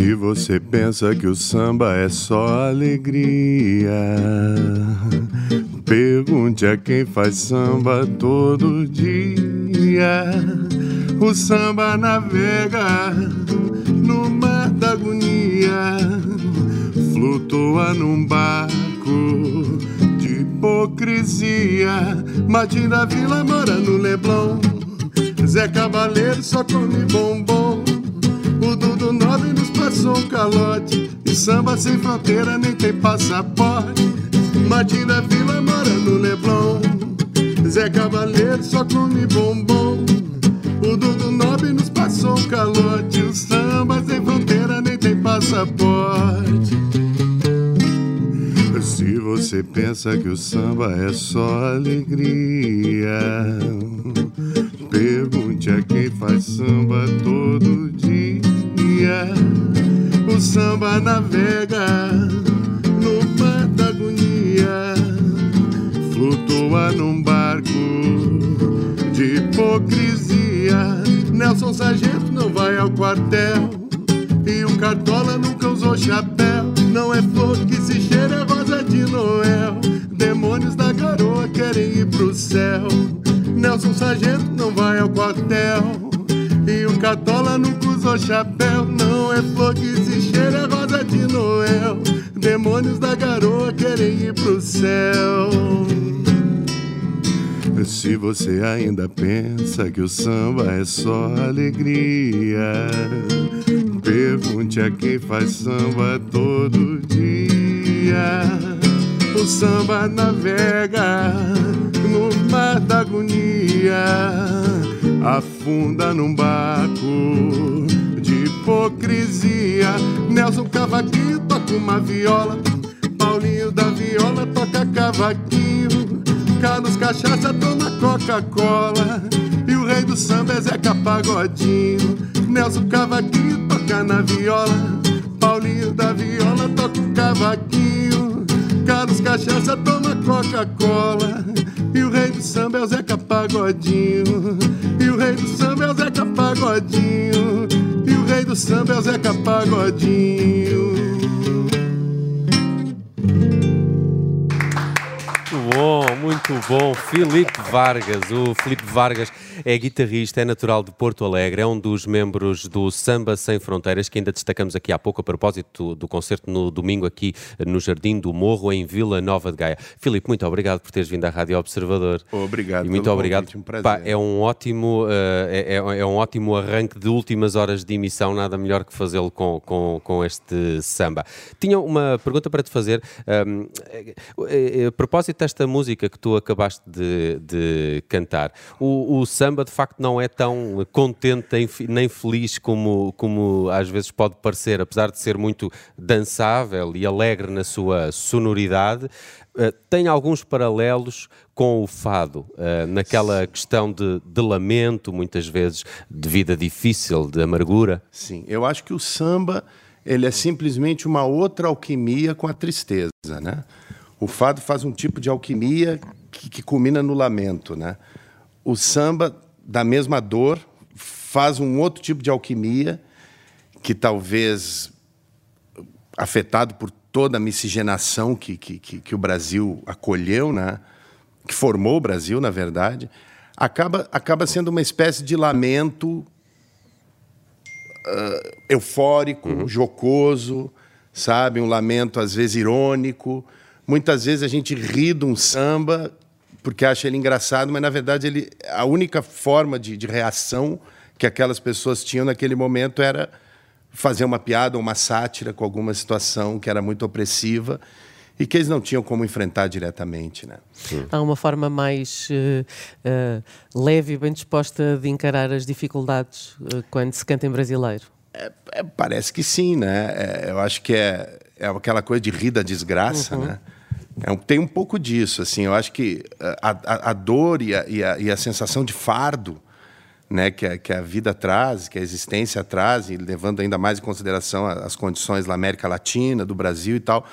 Se você pensa que o samba é só alegria, pergunte a quem faz samba todo dia. O samba navega no mar da agonia, flutua num barco de hipocrisia. Matinda Vila mora no Leblon, Zé Cavaleiro só come bombom. O Dudu Nobre nos passou um calote. E samba sem fronteira nem tem passaporte. Martim da Vila mora no Leblon. Zé Cavaleiro só come bombom. O Dudu Nobre nos passou um calote. O samba sem fronteira nem tem passaporte. Se você pensa que o samba é só alegria, pergunte a quem faz samba todo dia. O samba navega no mar da agonia, flutua num barco de hipocrisia. Nelson Sargento não vai ao quartel e o Cartola nunca usou chapéu. Não é flor que se cheira, é rosa de Noel. Demônios da garoa querem ir pro céu. Nelson Sargento não vai ao quartel. E o Cartola nunca usou chapéu. Não é flor que se cheira, é rosa de Noel. Demônios da garoa querem ir pro céu. Se você ainda pensa que o samba é só alegria, pergunte a quem faz samba todo dia. O samba navega no mar da agonia, afunda num barco de hipocrisia. Nelson Cavaquinho toca uma viola, Paulinho da viola toca cavaquinho. Carlos Cachaça toma Coca-Cola E o rei do samba é Zeca Pagodinho Nelson Cavaquinho toca na viola Paulinho da viola toca o cavaquinho Carlos Cachaça toma Coca-Cola E o rei do samba é o Zeca Pagodinho. E o rei do samba é o Zeca Pagodinho. E o rei do samba é o Zeca Pagodinho muito bom. Filipe Vargas. O Filipe Vargas é guitarrista, é natural de Porto Alegre, é um dos membros do Samba Sem Fronteiras, que ainda destacamos aqui há pouco a propósito do concerto no domingo aqui no Jardim do Morro, em Vila Nova de Gaia. Filipe, muito obrigado por teres vindo à Rádio Observador. Obrigado. E muito obrigado. convite, um prazer. Pá, é um ótimo, uh, é, é- um ótimo arranque de últimas horas de emissão, nada melhor que fazê-lo com, com, com este samba. Tinha uma pergunta para te fazer. um, eh, eh, a propósito desta música que tu acabaste de, de cantar, o, o samba de facto não é tão contente nem fe- nem feliz como, como às vezes pode parecer, apesar de ser muito dançável e alegre na sua sonoridade. Uh, tem alguns paralelos com o fado, uh, naquela questão de, de lamento, muitas vezes de vida difícil, de amargura. Sim, eu acho que o samba ele é simplesmente uma outra alquimia com a tristeza, né? O fado faz um tipo de alquimia que, que culmina no lamento, né? O samba da mesma dor faz um outro tipo de alquimia que talvez afetado por toda a miscigenação que, que, que, que o Brasil acolheu, né? que formou o Brasil, na verdade, acaba, acaba sendo uma espécie de lamento ah, eufórico, jocoso, sabe? Um lamento, às vezes, irônico. Muitas vezes a gente ri de um samba porque acha ele engraçado, mas, na verdade, ele, a única forma de, de reação que aquelas pessoas tinham naquele momento era fazer uma piada ou uma sátira com alguma situação que era muito opressiva e que eles não tinham como enfrentar diretamente, né? Há uma forma mais eh, eh, leve e bem disposta de encarar as dificuldades eh, quando se canta em brasileiro. É, parece que sim, né? É, eu acho que é, é aquela coisa de rir da desgraça, né? É tem um pouco disso, assim. Eu acho que a, a- a dor e a, e, e a sensação de fardo, né, que a, que a vida traz, que a existência traz, e levando ainda mais em consideração as condições da América Latina, do Brasil e tal,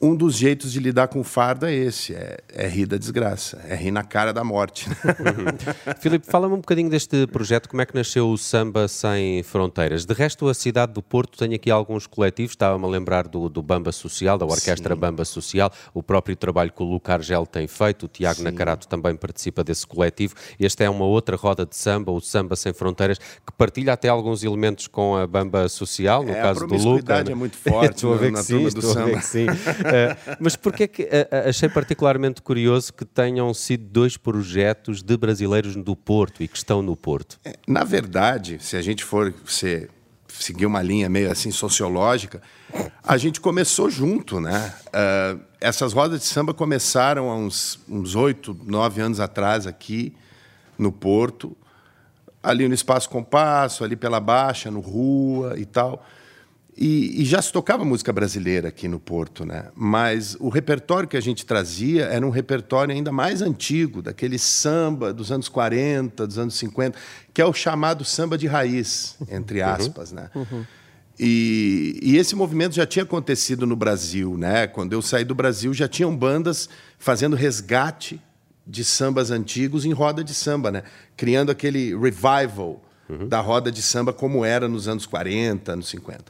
um dos jeitos de lidar com o fardo é esse, é, é rir da desgraça, é rir na cara da morte. Uhum. Filipe, fala-me um bocadinho deste projeto, como é que nasceu o Samba Sem Fronteiras. De resto, a cidade do Porto tem aqui alguns coletivos, estava-me a lembrar do, do Bamba Social, da Orquestra Sim. Bamba Social, o próprio trabalho que o Luca Argel tem feito, o Tiago Sim. Nacarato também participa desse coletivo. Esta é uma outra roda de samba, o Samba Sem Fronteiras, que partilha até alguns elementos com a Bamba Social, no é, caso do Luca. A é muito forte estou a ver que sim, estou a ver que sim. Uh, mas porquê é que uh, achei particularmente curioso que tenham sido dois projetos de brasileiros do Porto e que estão no Porto? É, na verdade, se a gente for ser, seguir uma linha meio assim sociológica, a gente começou junto, né? Uh, essas rodas de samba começaram há uns oito, nove anos atrás aqui no Porto, ali no Espaço Compasso, ali pela Baixa, no Rua e tal. E, e, já se tocava música brasileira aqui no Porto, né? Mas o repertório que a gente trazia era um repertório ainda mais antigo, daquele samba dos anos 40, dos anos 50, que é o chamado samba de raiz, entre uhum. aspas, uhum. né? Uhum. E, e, esse movimento já tinha acontecido no Brasil, né? Quando eu saí do Brasil, já tinham bandas fazendo resgate de sambas antigos em roda de samba, né? Criando aquele revival uhum. da roda de samba como era nos anos 40, anos 50.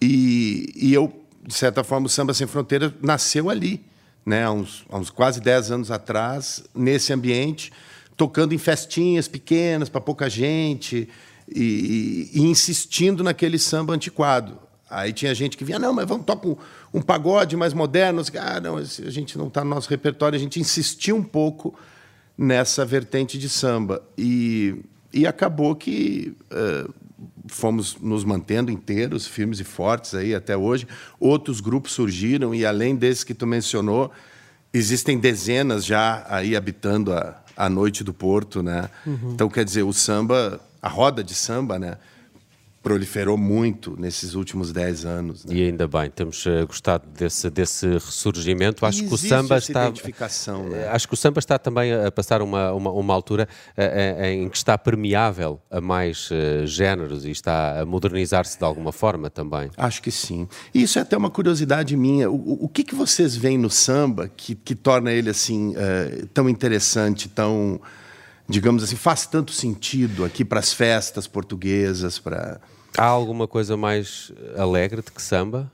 E, e eu, de certa forma, o Samba Sem Fronteira nasceu ali, né? há, uns, há uns quase 10 anos atrás, nesse ambiente, tocando em festinhas pequenas para pouca gente e, e, e, insistindo naquele samba antiquado. Aí tinha gente que vinha, não, mas vamos tocar um, um pagode mais moderno. Ah, não, a gente não está no nosso repertório. A gente insistiu um pouco nessa vertente de samba. E, e acabou que uh, fomos nos mantendo inteiros, firmes e fortes aí até hoje. Outros grupos surgiram e além desses que tu mencionou, existem dezenas já aí habitando a, a noite do Porto, né? Uhum. Então quer dizer, o samba, a roda de samba, né? Proliferou muito nesses últimos 10 anos. Né? E ainda bem, temos uh, gostado desse, desse ressurgimento. Acho que o samba está. Né? Eh, acho que o samba está também a passar uma, uma, uma altura uh, em que está permeável a mais géneros e está a modernizar-se de alguma forma também. Acho que sim. E isso é até uma curiosidade minha. O, o que, que vocês veem no samba que, que torna ele assim tão interessante, tão digamos assim, faz tanto sentido aqui para as festas portuguesas, para Há alguma coisa mais alegre de que samba?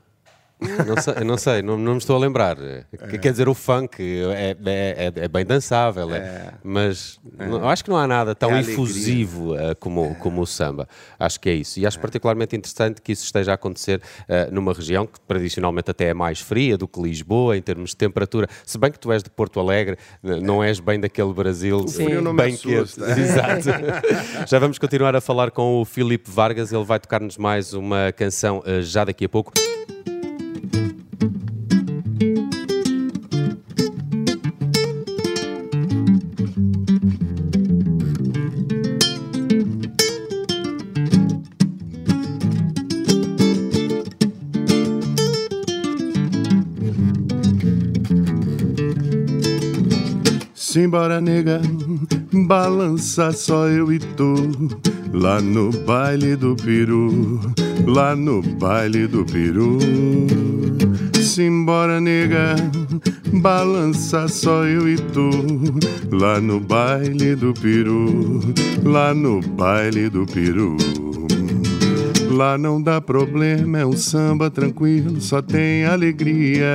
Não sei, não, sei não, não, me estou a lembrar. É. Quer dizer, o funk é, é, é, é bem dançável, é. é. mas não, acho que não há nada tão efusivo uh, como, como o samba. Acho que é isso. E acho particularmente interessante que isso esteja a acontecer uh, numa região que tradicionalmente até é mais fria do que Lisboa, em termos de temperatura. Se bem que tu és de Porto Alegre, não és bem daquele Brasil bem quente. Exato. já vamos continuar a falar com o Filipe Vargas, ele vai tocar-nos mais uma canção uh, já daqui a pouco. Simbora, nega, balança só eu e tu. Lá no baile do peru, lá no baile do peru. Simbora, nega, balança só eu e tu. Lá no baile do peru, lá no baile do peru. Lá não dá problema, é um samba tranquilo, só tem alegria.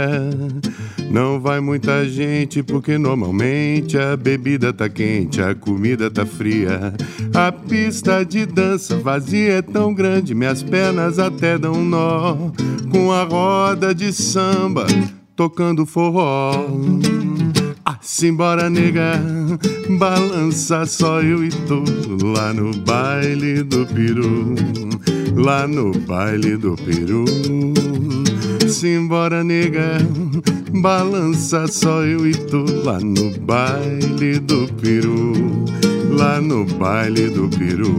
Não vai muita gente porque normalmente a bebida tá quente, a comida tá fria. A pista de dança vazia é tão grande, minhas pernas até dão nó. Com a roda de samba tocando forró. Ah, simbora nega, balança só eu e tu lá no baile do peru, lá no baile do peru. Simbora nega, Balança só eu e tu lá no baile do peru, lá no baile do peru.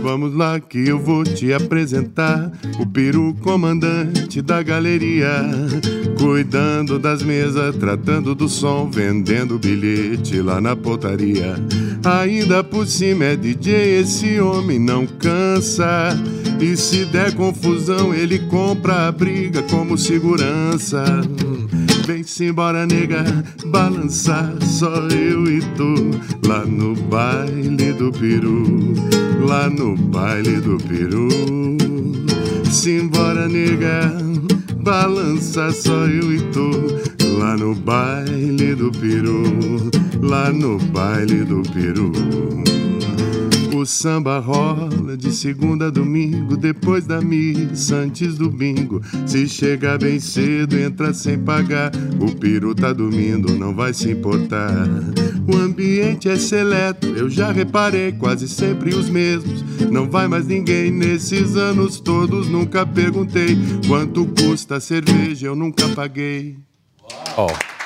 Vamos lá que eu vou te apresentar o peru comandante da galeria, cuidando das mesas, tratando do som, vendendo bilhete lá na portaria. Ainda por cima é DJ, esse homem não cansa E se der confusão, ele compra a briga como segurança. Vem-se embora, nega, balançar só eu e tu lá no baile do peru, lá no baile do peru. Simbora, nega, balança só eu e tu lá no baile do peru, lá no baile do peru. Samba rola de segunda a domingo, depois da missa, antes do bingo. Se chegar bem cedo, entra sem pagar. O peru tá dormindo, não vai se importar. O ambiente é seleto, eu já reparei, quase sempre os mesmos. Não vai mais ninguém nesses anos todos, nunca perguntei quanto custa a cerveja, eu nunca paguei. Oh.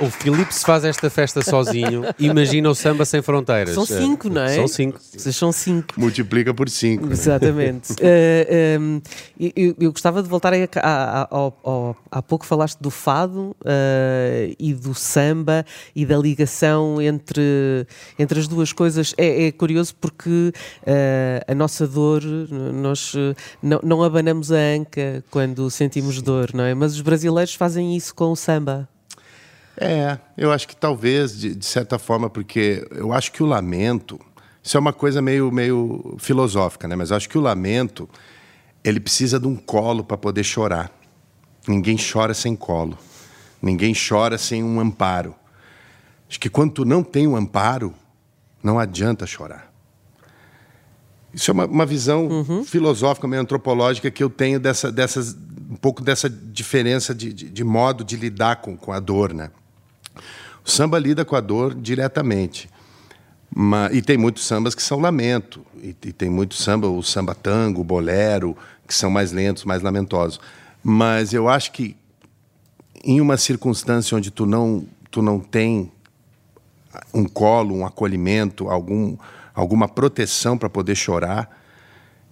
O Filipe se faz esta festa sozinho, imagina o samba sem fronteiras. São cinco, não é? São cinco. Vocês são cinco. Multiplica por cinco. né? Exatamente. Uh, um, eu, eu, gostava de voltar a, a, a, ao, há pouco falaste do fado uh, e do samba e da ligação entre, entre as duas coisas. É, é curioso porque uh, a nossa dor, nós não, não abanamos a anca quando sentimos dor, não é? Mas os brasileiros fazem isso com o samba. É, eu acho que talvez, de, de, certa forma, porque eu acho que o lamento, isso é uma coisa meio, meio filosófica, né? Mas eu acho que o lamento, ele precisa de um colo para poder chorar. Ninguém chora sem colo. Ninguém chora sem um amparo. Acho que quando tu não tem um amparo, não adianta chorar. Isso é uma, uma visão uhum. filosófica, meio antropológica que eu tenho dessa, dessas, um pouco dessa diferença de, de, de modo de lidar com, com a dor, né? O samba lida com a dor diretamente. Mas, e tem muitos sambas que são lamento. E, e, tem muito samba, o samba tango, o bolero, que são mais lentos, mais lamentosos. Mas eu acho que em uma circunstância onde tu não, tu não tem um colo, um acolhimento, algum, alguma proteção para poder chorar,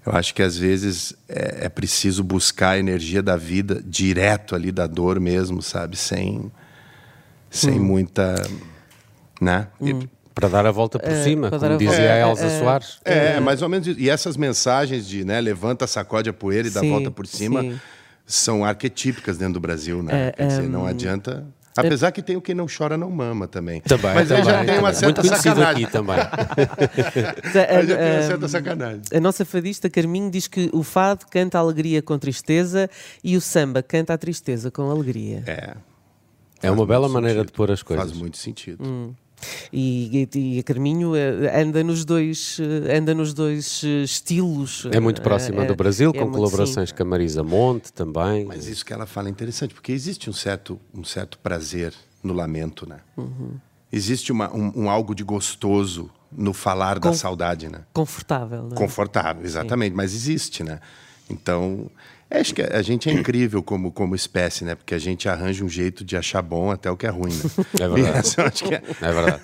eu acho que às vezes é, é preciso buscar a energia da vida direto ali da dor mesmo, sabe? Sem sem hum. muita. Né? Hum. Para dar a volta por é, cima, como dizia a Elza é, Soares. É, é, mais ou menos. E essas mensagens de né, levanta, sacode a poeira e sim, dá a volta por cima sim. são arquetípicas dentro do Brasil, né? É, Quer dizer, não adianta. Apesar que tem o quem não chora não mama também. Também, Mas também, aí já tem uma certa Muito sacanagem. aqui também. Mas já tem uma certa sacanagem. A nossa fadista Carminho diz que o fado canta a alegria com tristeza e o samba canta a tristeza com alegria. É. É uma bela maneira sentido. de pôr as coisas. Faz muito sentido. Hum. E, e, e, a Carminho eh, anda nos dois, eh, anda nos dois eh, estilos. É muito próxima é, do Brasil, é, com é colaborações sim. com a Marisa Monte também. Mas isso que ela fala é interessante, porque existe um certo, um certo prazer no lamento, né? Uhum. Existe uma, um, um, algo de gostoso no falar Com, da saudade, né? Confortável. Né? Confortável, exatamente, sim. mas existe, né? Então, é, acho que a gente é incrível como, como espécie, né? Porque a gente arranja um jeito de achar bom até o que é ruim, né? É verdade. é... é... verdade.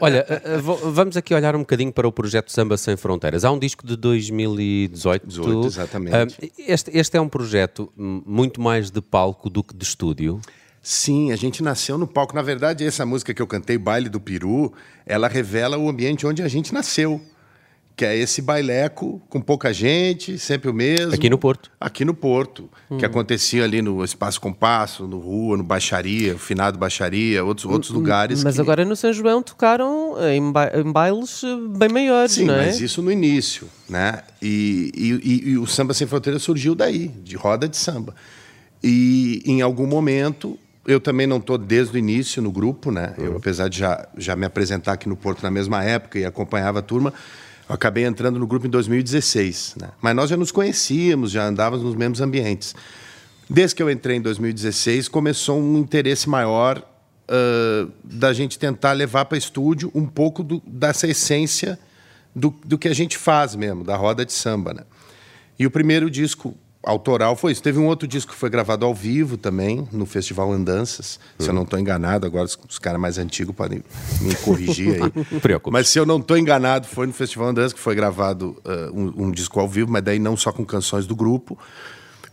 Olha, eh, eh, vamos aqui olhar um bocadinho para o projeto Samba Sem Fronteiras. Há um disco de 2018. 18, exatamente. Este, este é um projeto muito mais de palco do que de estúdio. Sim, a gente nasceu no palco. Na verdade, essa música que eu cantei, Baile do Peru, ela revela o ambiente onde a gente nasceu que é esse baileco com pouca gente, sempre o mesmo. Aqui no Porto. Aqui no Porto, hum. que acontecia ali no Espaço Compasso, no Rua, no Baixaria, o Finado Baixaria, outros, outros hum, lugares. Mas que... agora no São João tocaram em, ba em bailes eh, bem maiores, Sim, não é? mas isso no início, né? E, e, e o Samba Sem Fronteira surgiu daí, de roda de samba. E em algum momento eu também não estou desde o início no grupo, né? Eu, apesar de já, já me apresentar aqui no Porto na mesma época e acompanhava a turma, eu acabei entrando no grupo em 2016, né? mas nós já nos conhecíamos, já andávamos nos mesmos ambientes. Desde que eu entrei em 2016, começou um interesse maior uh, da gente tentar levar para estúdio um pouco do, dessa essência do, do que a gente faz mesmo, da roda de samba. Né? E o primeiro disco autoral foi isso. Teve um outro disco que foi gravado ao vivo também, no Festival Andanças. Se eu não estou enganado, agora os, os caras mais antigos podem me corrigir aí. mas se eu não estou enganado, foi no Festival Andanças que foi gravado uh, um, um, disco ao vivo, mas daí não só com canções do grupo.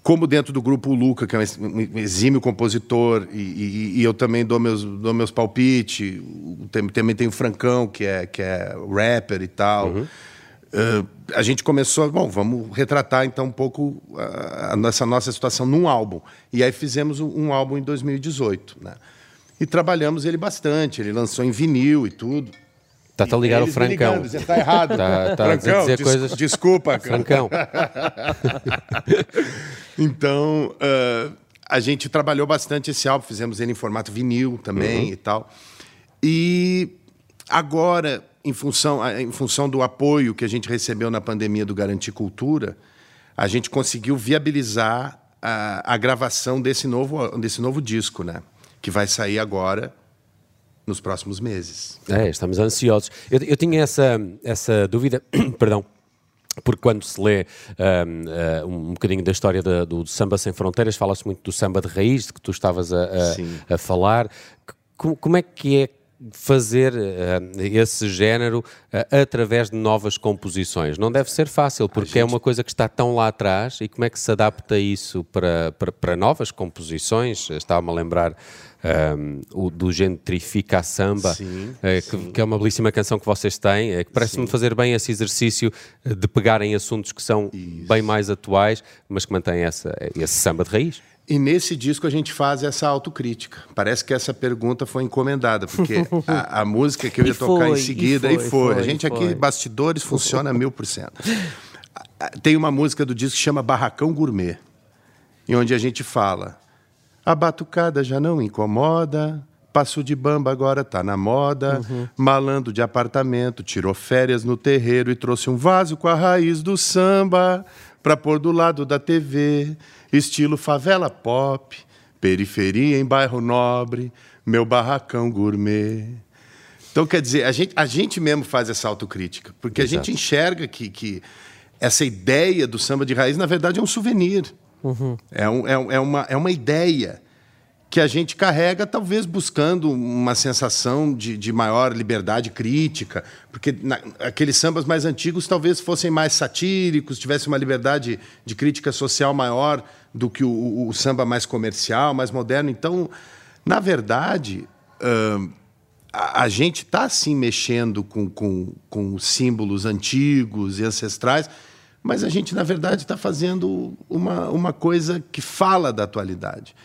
Como dentro do grupo o Luca, que é um exímio compositor, e, e, e eu também dou meus, dou meus palpites. Também tem o Francão, que é, que é rapper e tal. Uhum Uh, a gente começou, bom, vamos retratar então um pouco a, a essa nossa situação num álbum. E aí fizemos um, um álbum em 2018, né? E trabalhamos ele bastante, ele lançou em vinil e tudo. Está a ligar o Francão. Você está errado. Está tá a dizer des coisas. Desculpa, Francão. então, uh, a gente trabalhou bastante esse álbum, fizemos ele em formato vinil também uhum. e tal. E agora, em função, em função do apoio que a gente recebeu na pandemia do Garantir Cultura, a gente conseguiu viabilizar a, a gravação desse novo, desse novo disco, né? Que vai sair agora nos próximos meses. É, estamos ansiosos. Eu, eu tinha essa, essa dúvida, perdão, porque quando se lê um, um, um bocadinho da história da, do, Samba Sem Fronteiras, fala-se muito do samba de raiz, de que tu estavas a, a, a falar. Como é que é fazer uh, esse género uh, através de novas composições. Não deve ser fácil, porque é gente... é uma coisa que está tão lá atrás e como é que se adapta isso para, para, para novas composições? Estava-me a lembrar um, o, do Gentrifica a Samba, sim, é, que, que, é uma belíssima canção que vocês têm, é, que parece-me fazer bem esse exercício de pegarem assuntos que são Isso. bem mais atuais, mas que mantêm essa, esse samba de raiz. E nesse disco a gente faz essa autocrítica. Parece que essa pergunta foi encomendada, porque a, a música que eu ia tocar foi, em seguida, e foi. E foi. a gente aqui, bastidores, funciona mil por cento. Tem uma música do disco que chama Barracão Gourmet, em onde a gente fala a batucada já não incomoda. Passo de bamba agora tá na moda. Uhum. Malando de apartamento, tirou férias no terreiro e trouxe um vaso com a raiz do samba pra pôr do lado da TV. Estilo favela pop, periferia em bairro nobre, meu barracão gourmet. Então, quer dizer, a gente, a gente mesmo faz essa autocrítica, porque Exato. a gente enxerga que, que essa ideia do samba de raiz, na verdade, é um souvenir. Uhum. É, um, é, é, uma, é uma ideia que a gente carrega, talvez buscando uma sensação de, de maior liberdade crítica, porque na, aqueles sambas mais antigos talvez fossem mais satíricos, tivessem uma liberdade de crítica social maior do que o, o samba mais comercial, mais moderno. Então, na verdade, uh, a, a, gente está sim mexendo com, com, com símbolos antigos e ancestrais mas a gente, na verdade, está fazendo uma, uma coisa que fala da atualidade.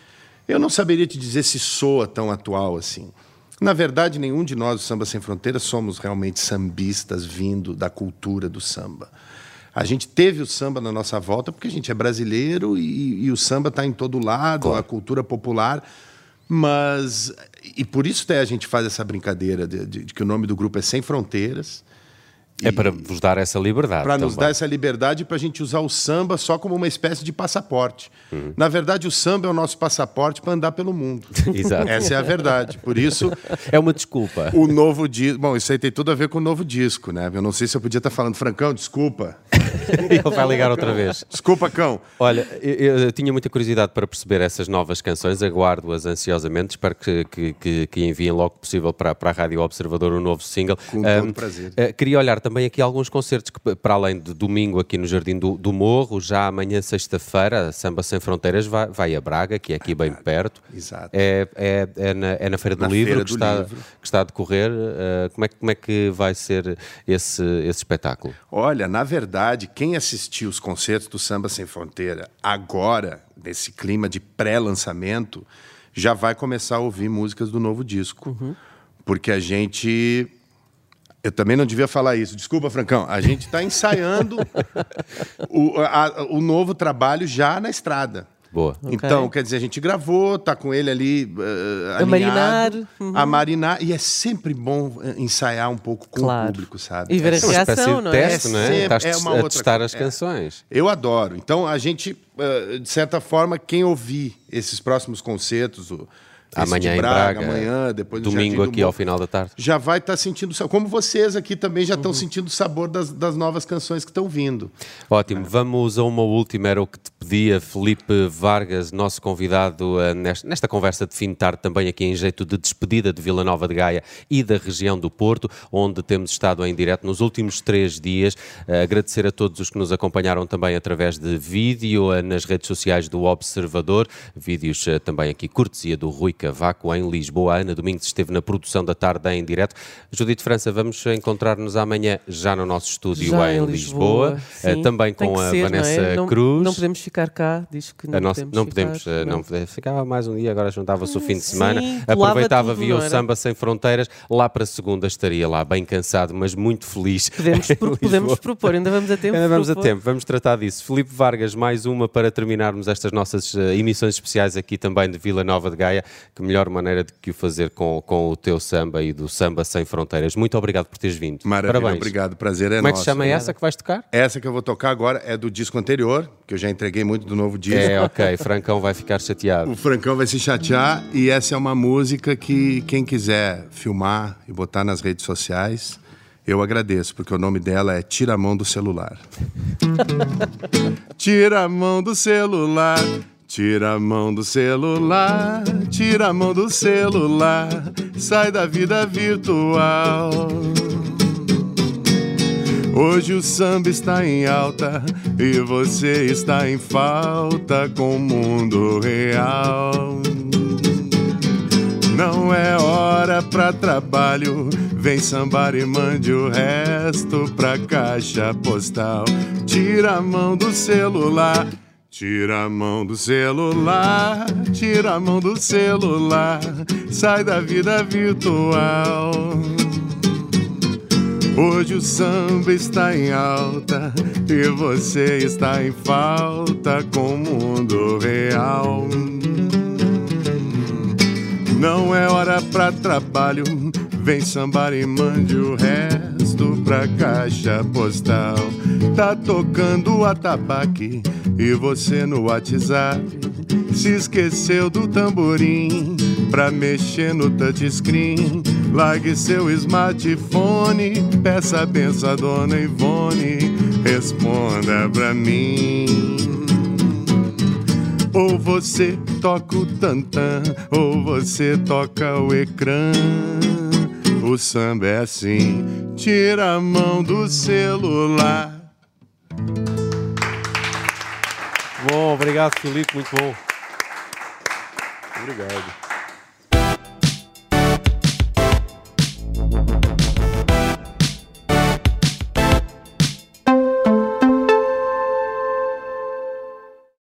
Eu não saberia te dizer se soa tão atual assim. Na verdade, nenhum de nós do Samba Sem Fronteiras somos realmente sambistas vindo da cultura do samba. A gente teve o samba na nossa volta porque a gente é brasileiro e, e o samba está em todo lado, claro. a cultura popular. Mas. E por isso até a gente faz essa brincadeira de, de, de que o nome do grupo é Sem Fronteiras. É para vos dar essa liberdade. Para nos dar essa liberdade para a gente usar o samba só como uma espécie de passaporte. Uhum. Na verdade, o samba é o nosso passaporte para andar pelo mundo. Exato. Essa é a verdade. Por isso. É uma desculpa. O novo disco. Bom, isso aí tem tudo a ver com o novo disco, né? Eu não sei se eu podia estar falando, Francão, desculpa. Ele vai ligar outra vez. Desculpa, cão. Olha, eu, eu, tinha muita curiosidade para perceber essas novas canções, aguardo-as ansiosamente. Espero que, que, que, que, enviem logo possível para, para a Rádio Observador o um novo single. Com um, todo prazer. Uh, queria olhar também aqui alguns concertos que, para além de domingo aqui no Jardim do, do Morro, já amanhã, sexta-feira, Samba Sem Fronteiras vai, vai, a Braga, que é aqui bem perto. Exato. É, é, é, na, é na Feira do na Livro, Feira que, do está, livro. que está a decorrer. Uh, como, é, como é que vai ser esse, esse espetáculo? Olha, na verdade, quem assistiu os concertos do Samba Sem Fronteira agora, nesse clima de pré-lançamento, já vai começar a ouvir músicas do novo disco. Uhum. Porque a gente eu também não devia falar isso. Desculpa, Francão. A gente está ensaiando o, a, o novo trabalho já na estrada. Boa. Então, okay. quer dizer, a gente gravou, tá com ele ali uh, a marinar. Uhum. A marinar. E é sempre bom eh, ensaiar um pouco com claro. o público, sabe? E ver a é reação, não é? Teste, é, não é? Sempre, é uma a testar as canções. É. Eu adoro. Então, a gente, uh, de certa forma, quem ouvir esses próximos concertos, o amanhã de Braga, em Braga, amanhã, depois domingo aqui ao final da tarde. Já vai estar tá sentindo, como vocês aqui também já estão uhum. sentindo o sabor das, das novas canções que estão vindo. Ótimo, é. vamos a uma última, era o que te dia. Felipe Vargas, nosso convidado uh, nesta, nesta, conversa de fim de tarde, também aqui em jeito de despedida de Vila Nova de Gaia e da região do Porto, onde temos estado em direto nos últimos três dias. Uh, agradecer a todos os que nos acompanharam também através de vídeo uh, nas redes sociais do Observador, vídeos também aqui cortesia do Rui Cavaco em Lisboa. Ana Domingos esteve na produção da tarde em direto. Judite França, vamos encontrar-nos amanhã já no nosso estúdio já em, Lisboa, Lisboa. também com a ser, Vanessa não é? não, Cruz. Não podemos ficar cá, diz que não, nossa, podemos, não ficar, podemos, eh, não. não ficava mais um dia, agora juntava-se o fim de semana, Sim, aproveitava, tudo, via o Samba Sem Fronteiras, lá para segunda estaria lá, bem cansado, mas muito feliz. Podemos, podemos propor, ainda vamos a tempo. Ainda vamos propor. a tempo, vamos tratar disso. Felipe Vargas, mais uma para terminarmos estas nossas uh, emissões especiais aqui também de Vila Nova de Gaia. Que melhor maneira de que o fazer com, com o teu samba e do Samba Sem Fronteiras. Muito obrigado por teres vindo. Maravilha, Parabéns. obrigado, prazer é Como nosso. é que se chama essa que vais tocar? Essa que eu vou tocar agora é do disco anterior, que eu já entreguei muito do novo disco. É, ok, Francão vai ficar chateado. O Francão vai se chatear e essa é uma música que quem quiser filmar e botar nas redes sociais, eu agradeço, porque o nome dela é Tira a Mão do Celular. Tira a mão do celular. Tira a mão do celular, tira a mão do celular, sai da vida virtual. Hoje o samba está em alta e você está em falta com o mundo real. Não é hora pra trabalho, vem sambar e mande o resto pra caixa postal. Tira a mão do celular. Tira a mão do celular, tira a mão do celular, sai da vida virtual. Hoje o samba está em alta e você está em falta com o mundo real. Não é hora pra trabalho, vem sambar e mande o resto pra caixa postal. Tá tocando o atabaque e você no WhatsApp se esqueceu do tamborim pra mexer no touchscreen. Largue seu smartphone, peça a benção dona Ivone, responda pra mim. Ou você toca o tantã, ou você toca o ecrã. O samba é assim, tira a mão do celular. Bom, obrigado Filipe, muito bom. Obrigado.